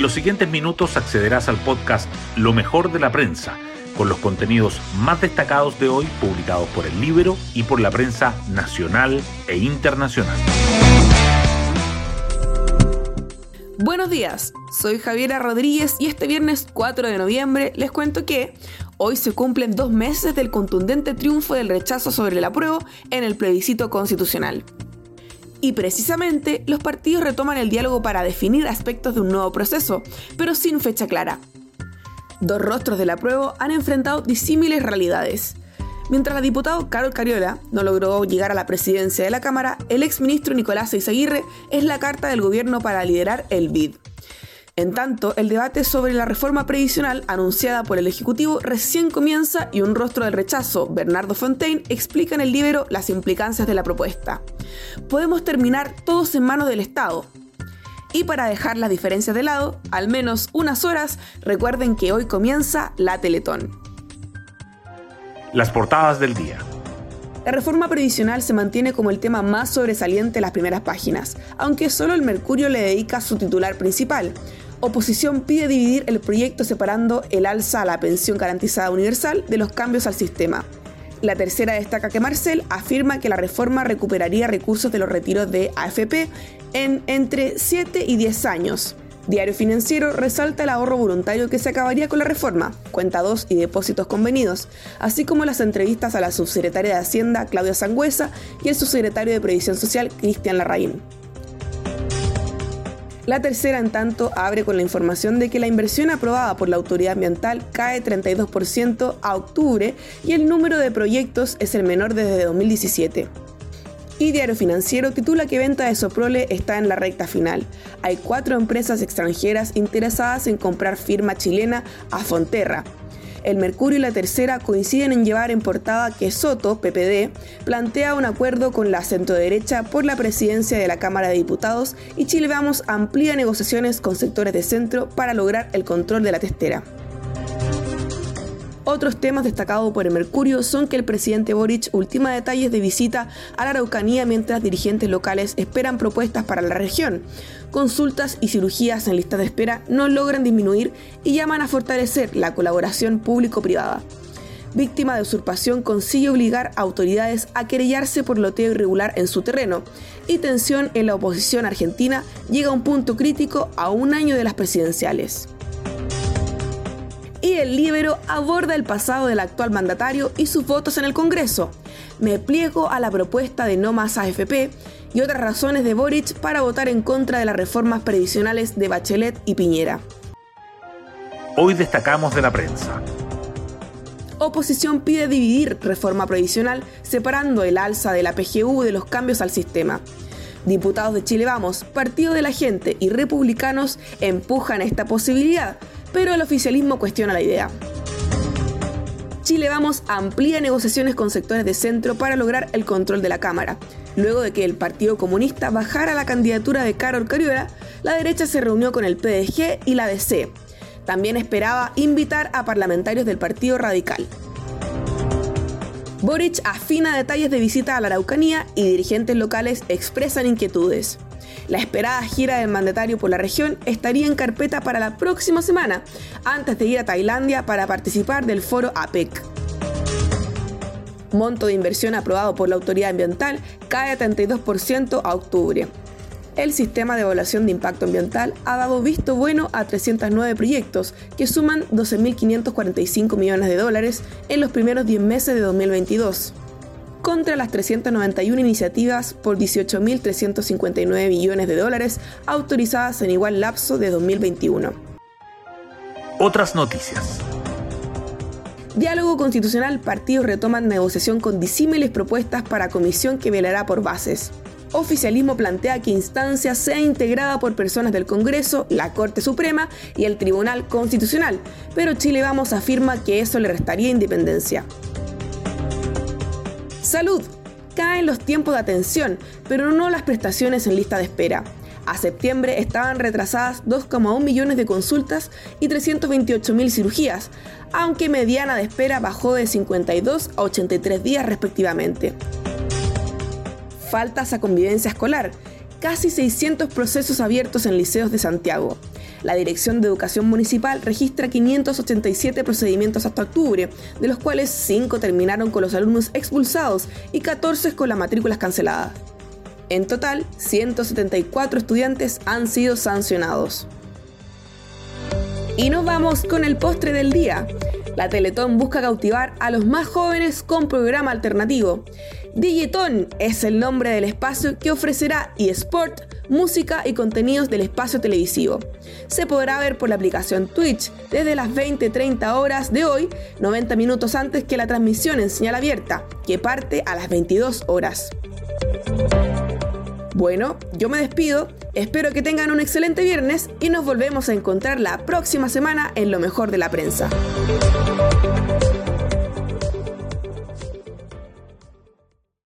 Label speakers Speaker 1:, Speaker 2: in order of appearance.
Speaker 1: En los siguientes minutos accederás al podcast Lo mejor de la prensa, con los contenidos más destacados de hoy publicados por el libro y por la prensa nacional e internacional.
Speaker 2: Buenos días, soy Javiera Rodríguez y este viernes 4 de noviembre les cuento que hoy se cumplen dos meses del contundente triunfo del rechazo sobre el apruebo en el plebiscito constitucional. Y precisamente los partidos retoman el diálogo para definir aspectos de un nuevo proceso, pero sin fecha clara. Dos rostros del apruebo han enfrentado disímiles realidades. Mientras la diputada Carol Cariola no logró llegar a la presidencia de la Cámara, el exministro Nicolás Eizaguirre es la carta del gobierno para liderar el BID. En tanto, el debate sobre la reforma previsional anunciada por el Ejecutivo recién comienza y un rostro del rechazo, Bernardo Fontaine, explica en el libro las implicancias de la propuesta. Podemos terminar todos en manos del Estado, y para dejar las diferencias de lado, al menos unas horas, recuerden que hoy comienza la Teletón.
Speaker 1: Las portadas del día.
Speaker 2: La reforma previsional se mantiene como el tema más sobresaliente en las primeras páginas, aunque solo el Mercurio le dedica su titular principal. Oposición pide dividir el proyecto separando el alza a la pensión garantizada universal de los cambios al sistema. La tercera destaca que Marcel afirma que la reforma recuperaría recursos de los retiros de AFP en entre 7 y 10 años. Diario Financiero resalta el ahorro voluntario que se acabaría con la reforma, cuenta 2 y depósitos convenidos, así como las entrevistas a la subsecretaria de Hacienda, Claudia Sangüesa, y el subsecretario de Previsión Social, Cristian Larraín. La tercera, en tanto, abre con la información de que la inversión aprobada por la autoridad ambiental cae 32% a octubre y el número de proyectos es el menor desde 2017. Y Diario Financiero titula que venta de Soprole está en la recta final. Hay cuatro empresas extranjeras interesadas en comprar firma chilena a Fonterra. El Mercurio y la Tercera coinciden en llevar en portada que Soto, PPD, plantea un acuerdo con la centroderecha por la presidencia de la Cámara de Diputados y Chile Vamos amplía negociaciones con sectores de centro para lograr el control de la testera. Otros temas destacados por el Mercurio son que el presidente Boric ultima detalles de visita a la Araucanía mientras dirigentes locales esperan propuestas para la región. Consultas y cirugías en lista de espera no logran disminuir y llaman a fortalecer la colaboración público-privada. Víctima de usurpación consigue obligar a autoridades a querellarse por loteo irregular en su terreno y tensión en la oposición argentina llega a un punto crítico a un año de las presidenciales y el Libero aborda el pasado del actual mandatario y sus votos en el Congreso. Me pliego a la propuesta de no más AFP y otras razones de Boric para votar en contra de las reformas previsionales de Bachelet y Piñera.
Speaker 1: Hoy destacamos de la prensa.
Speaker 2: Oposición pide dividir reforma previsional separando el alza de la PGU de los cambios al sistema. Diputados de Chile Vamos, Partido de la Gente y republicanos empujan esta posibilidad, pero el oficialismo cuestiona la idea. Chile Vamos amplía negociaciones con sectores de centro para lograr el control de la Cámara. Luego de que el Partido Comunista bajara la candidatura de Carol Cariola, la derecha se reunió con el PDG y la DC. También esperaba invitar a parlamentarios del Partido Radical. Boric afina detalles de visita a la Araucanía y dirigentes locales expresan inquietudes. La esperada gira del mandatario por la región estaría en carpeta para la próxima semana, antes de ir a Tailandia para participar del foro APEC. Monto de inversión aprobado por la autoridad ambiental cae a 32% a octubre. El sistema de evaluación de impacto ambiental ha dado visto bueno a 309 proyectos que suman 12.545 millones de dólares en los primeros 10 meses de 2022 contra las 391 iniciativas por 18.359 millones de dólares autorizadas en igual lapso de 2021.
Speaker 1: Otras noticias.
Speaker 2: Diálogo constitucional, partidos retoman negociación con disímiles propuestas para comisión que velará por bases. Oficialismo plantea que instancia sea integrada por personas del Congreso, la Corte Suprema y el Tribunal Constitucional, pero Chile Vamos afirma que eso le restaría independencia. Salud. Caen los tiempos de atención, pero no las prestaciones en lista de espera. A septiembre estaban retrasadas 2,1 millones de consultas y 328 mil cirugías, aunque mediana de espera bajó de 52 a 83 días respectivamente. Faltas a convivencia escolar. Casi 600 procesos abiertos en liceos de Santiago. La Dirección de Educación Municipal registra 587 procedimientos hasta octubre, de los cuales 5 terminaron con los alumnos expulsados y 14 con las matrículas canceladas. En total, 174 estudiantes han sido sancionados. Y nos vamos con el postre del día. La Teletón busca cautivar a los más jóvenes con programa alternativo. Digiton es el nombre del espacio que ofrecerá eSport, música y contenidos del espacio televisivo. Se podrá ver por la aplicación Twitch desde las 20-30 horas de hoy, 90 minutos antes que la transmisión en señal abierta, que parte a las 22 horas. Bueno, yo me despido, espero que tengan un excelente viernes y nos volvemos a encontrar la próxima semana en lo mejor de la prensa.